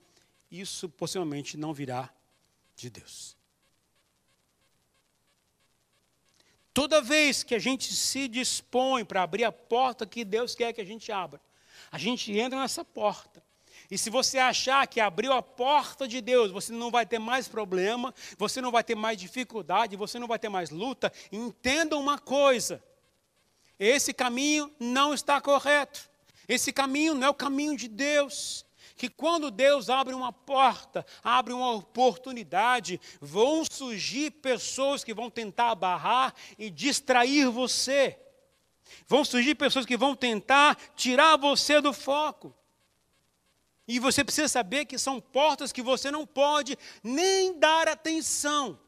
isso possivelmente não virá de Deus. Toda vez que a gente se dispõe para abrir a porta que Deus quer que a gente abra, a gente entra nessa porta e se você achar que abriu a porta de Deus, você não vai ter mais problema, você não vai ter mais dificuldade, você não vai ter mais luta, entenda uma coisa: esse caminho não está correto. Esse caminho não é o caminho de Deus. Que quando Deus abre uma porta, abre uma oportunidade, vão surgir pessoas que vão tentar barrar e distrair você. Vão surgir pessoas que vão tentar tirar você do foco. E você precisa saber que são portas que você não pode nem dar atenção.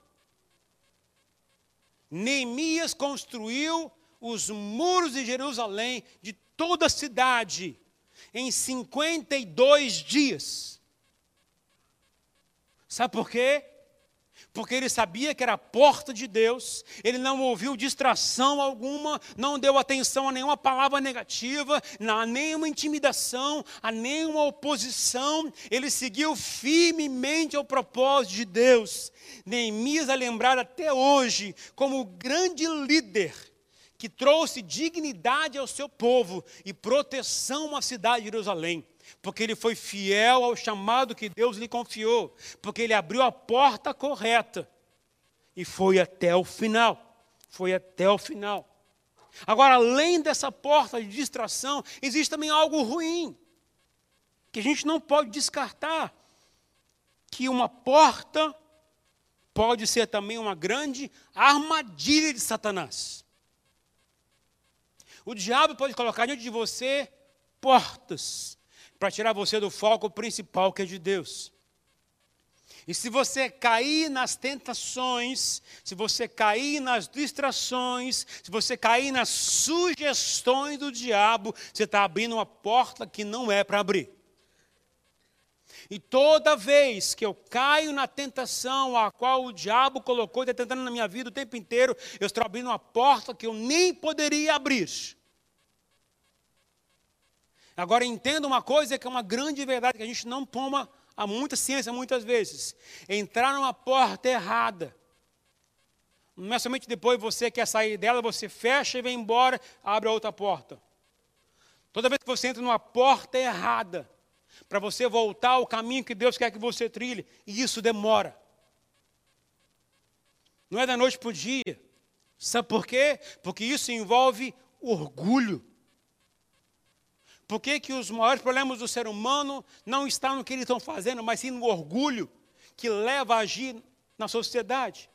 Neemias construiu os muros de Jerusalém, de toda a cidade, em 52 dias. Sabe por quê? Porque ele sabia que era a porta de Deus, ele não ouviu distração alguma, não deu atenção a nenhuma palavra negativa, a nenhuma intimidação, a nenhuma oposição, ele seguiu firmemente ao propósito de Deus. Neemias é lembrado até hoje como o grande líder que trouxe dignidade ao seu povo e proteção à cidade de Jerusalém porque ele foi fiel ao chamado que Deus lhe confiou, porque ele abriu a porta correta e foi até o final. Foi até o final. Agora, além dessa porta de distração, existe também algo ruim, que a gente não pode descartar, que uma porta pode ser também uma grande armadilha de Satanás. O diabo pode colocar diante de você portas para tirar você do foco principal que é de Deus. E se você cair nas tentações, se você cair nas distrações, se você cair nas sugestões do diabo, você está abrindo uma porta que não é para abrir. E toda vez que eu caio na tentação a qual o diabo colocou, tentando na minha vida o tempo inteiro, eu estou abrindo uma porta que eu nem poderia abrir. Agora entenda uma coisa que é uma grande verdade que a gente não toma a muita ciência muitas vezes. Entrar numa porta errada. Não é somente depois você quer sair dela, você fecha e vem embora, abre a outra porta. Toda vez que você entra numa porta errada, para você voltar ao caminho que Deus quer que você trilhe, e isso demora. Não é da noite para o dia. Sabe por quê? Porque isso envolve orgulho. Por que, que os maiores problemas do ser humano não estão no que eles estão fazendo, mas sim no orgulho que leva a agir na sociedade?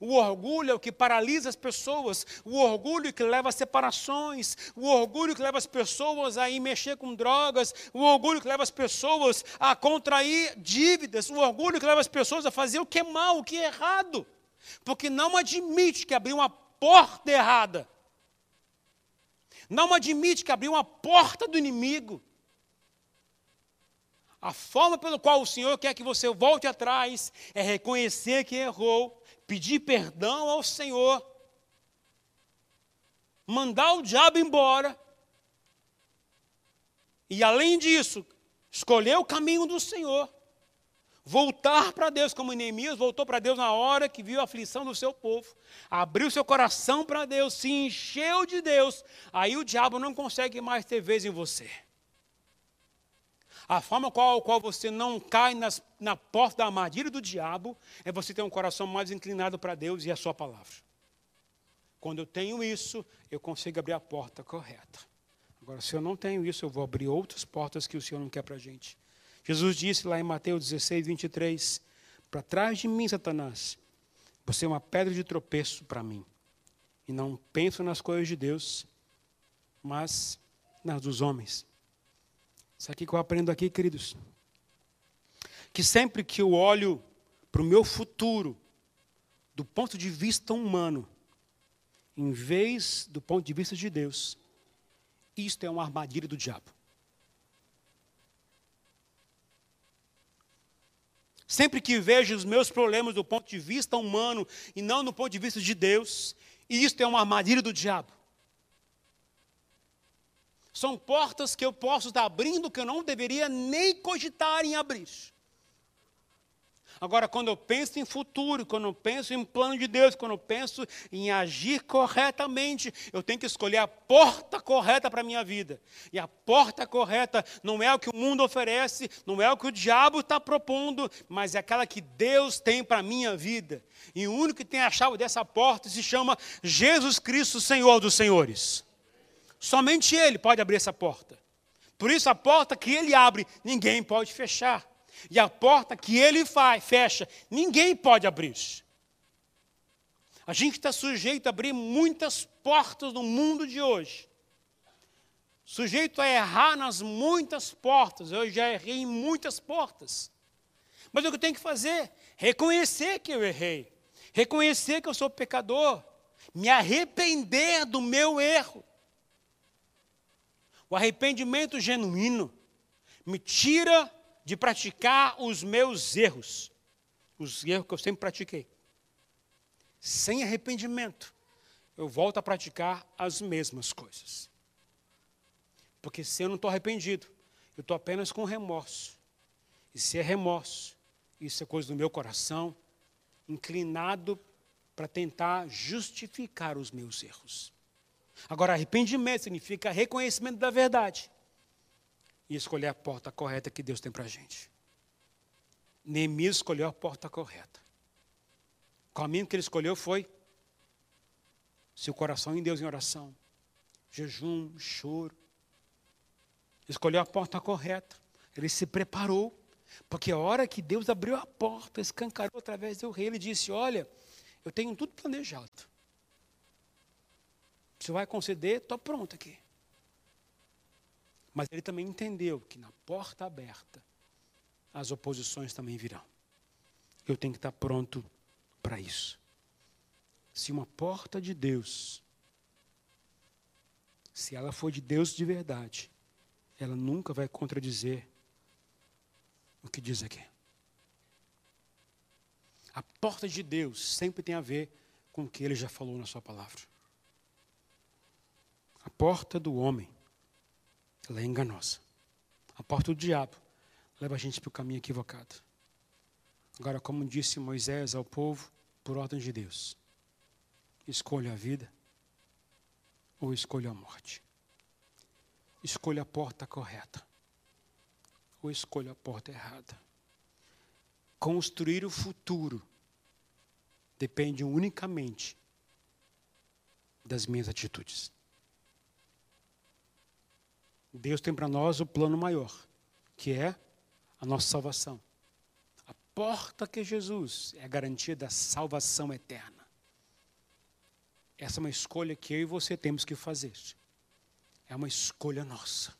O orgulho é o que paralisa as pessoas, o orgulho que leva a separações, o orgulho que leva as pessoas a ir mexer com drogas, o orgulho que leva as pessoas a contrair dívidas, o orgulho que leva as pessoas a fazer o que é mal, o que é errado, porque não admite que abriu uma porta errada, não admite que abriu uma porta do inimigo. A forma pela qual o Senhor quer que você volte atrás é reconhecer que errou, pedir perdão ao Senhor, mandar o diabo embora, e além disso, escolher o caminho do Senhor, voltar para Deus, como Neemias voltou para Deus na hora que viu a aflição do seu povo, abriu seu coração para Deus, se encheu de Deus, aí o diabo não consegue mais ter vez em você. A forma qual, qual você não cai nas, na porta da armadilha do diabo é você ter um coração mais inclinado para Deus e a sua palavra. Quando eu tenho isso, eu consigo abrir a porta correta. Agora, se eu não tenho isso, eu vou abrir outras portas que o Senhor não quer para a gente. Jesus disse lá em Mateus 16, 23, para trás de mim, Satanás, você é uma pedra de tropeço para mim. E não penso nas coisas de Deus, mas nas dos homens. Isso aqui que eu aprendo aqui, queridos. Que sempre que eu olho para o meu futuro, do ponto de vista humano, em vez do ponto de vista de Deus, isto é uma armadilha do diabo. Sempre que vejo os meus problemas do ponto de vista humano e não do ponto de vista de Deus, isto é uma armadilha do diabo. São portas que eu posso estar abrindo que eu não deveria nem cogitar em abrir. Agora, quando eu penso em futuro, quando eu penso em plano de Deus, quando eu penso em agir corretamente, eu tenho que escolher a porta correta para a minha vida. E a porta correta não é o que o mundo oferece, não é o que o diabo está propondo, mas é aquela que Deus tem para a minha vida. E o único que tem a chave dessa porta se chama Jesus Cristo, Senhor dos Senhores. Somente Ele pode abrir essa porta. Por isso, a porta que Ele abre, ninguém pode fechar. E a porta que Ele faz, fecha, ninguém pode abrir. A gente está sujeito a abrir muitas portas no mundo de hoje. Sujeito a errar nas muitas portas. Eu já errei em muitas portas. Mas o que eu tenho que fazer? Reconhecer que eu errei. Reconhecer que eu sou pecador. Me arrepender do meu erro. O arrependimento genuíno me tira de praticar os meus erros, os erros que eu sempre pratiquei. Sem arrependimento, eu volto a praticar as mesmas coisas. Porque se eu não estou arrependido, eu estou apenas com remorso. E se é remorso, isso é coisa do meu coração, inclinado para tentar justificar os meus erros. Agora, arrependimento significa reconhecimento da verdade e escolher a porta correta que Deus tem para a gente. Neemias escolheu a porta correta. O caminho que ele escolheu foi seu coração em Deus em oração, jejum, choro. Escolheu a porta correta. Ele se preparou, porque a hora que Deus abriu a porta, escancarou através do rei, ele disse: Olha, eu tenho tudo planejado. Você vai conceder, estou pronto aqui. Mas ele também entendeu que na porta aberta, as oposições também virão. Eu tenho que estar pronto para isso. Se uma porta de Deus, se ela for de Deus de verdade, ela nunca vai contradizer o que diz aqui. A porta de Deus sempre tem a ver com o que ele já falou na sua palavra. A porta do homem, ela é enganosa. A porta do diabo leva a gente para o caminho equivocado. Agora, como disse Moisés ao povo, por ordem de Deus, escolha a vida ou escolha a morte. Escolha a porta correta ou escolha a porta errada. Construir o futuro depende unicamente das minhas atitudes. Deus tem para nós o plano maior, que é a nossa salvação. A porta que é Jesus é a garantia da salvação eterna. Essa é uma escolha que eu e você temos que fazer. É uma escolha nossa.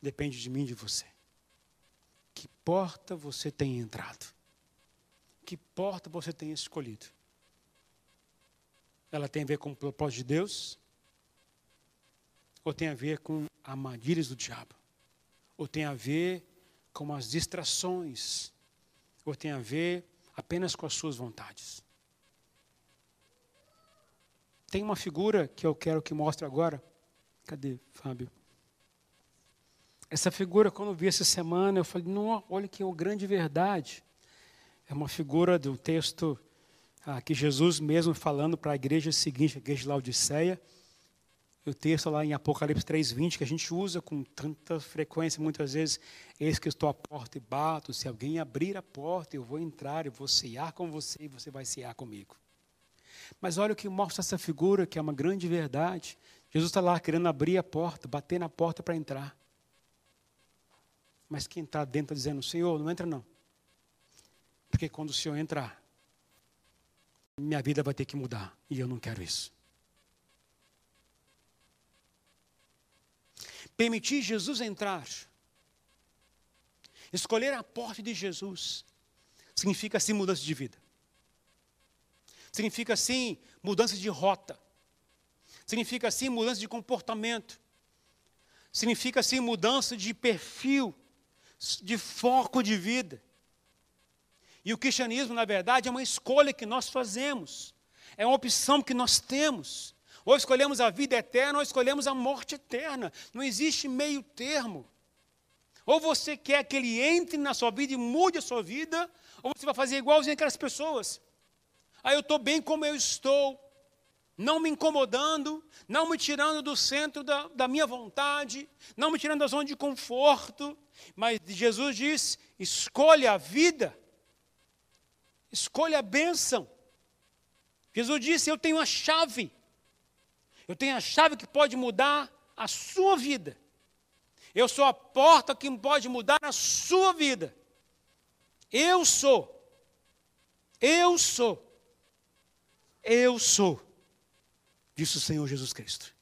Depende de mim e de você. Que porta você tem entrado? Que porta você tem escolhido? Ela tem a ver com o propósito de Deus? Ou tem a ver com armadilhas do diabo? Ou tem a ver com as distrações? Ou tem a ver apenas com as suas vontades? Tem uma figura que eu quero que mostre agora. Cadê, Fábio? Essa figura, quando eu vi essa semana, eu falei, não, olha que grande verdade. É uma figura do texto ah, que Jesus mesmo falando para a igreja seguinte, a igreja de Laodiceia. O texto lá em Apocalipse 3,20, que a gente usa com tanta frequência, muitas vezes, eis que estou à porta e bato, se alguém abrir a porta, eu vou entrar, eu vou cear com você e você vai cear comigo. Mas olha o que mostra essa figura, que é uma grande verdade. Jesus está lá querendo abrir a porta, bater na porta para entrar. Mas quem está dentro está dizendo, Senhor, não entra não. Porque quando o Senhor entrar, minha vida vai ter que mudar. E eu não quero isso. Permitir Jesus entrar, escolher a porta de Jesus, significa sim mudança de vida. Significa sim mudança de rota. Significa sim mudança de comportamento. Significa sim mudança de perfil, de foco de vida. E o cristianismo, na verdade, é uma escolha que nós fazemos. É uma opção que nós temos. Ou escolhemos a vida eterna ou escolhemos a morte eterna. Não existe meio termo. Ou você quer que ele entre na sua vida e mude a sua vida, ou você vai fazer igualzinho aquelas pessoas. Aí eu estou bem como eu estou, não me incomodando, não me tirando do centro da, da minha vontade, não me tirando da zona de conforto. Mas Jesus diz: escolha a vida, escolha a bênção. Jesus disse: Eu tenho a chave, eu tenho a chave que pode mudar a sua vida. Eu sou a porta que pode mudar a sua vida. Eu sou. Eu sou. Eu sou, disse o Senhor Jesus Cristo.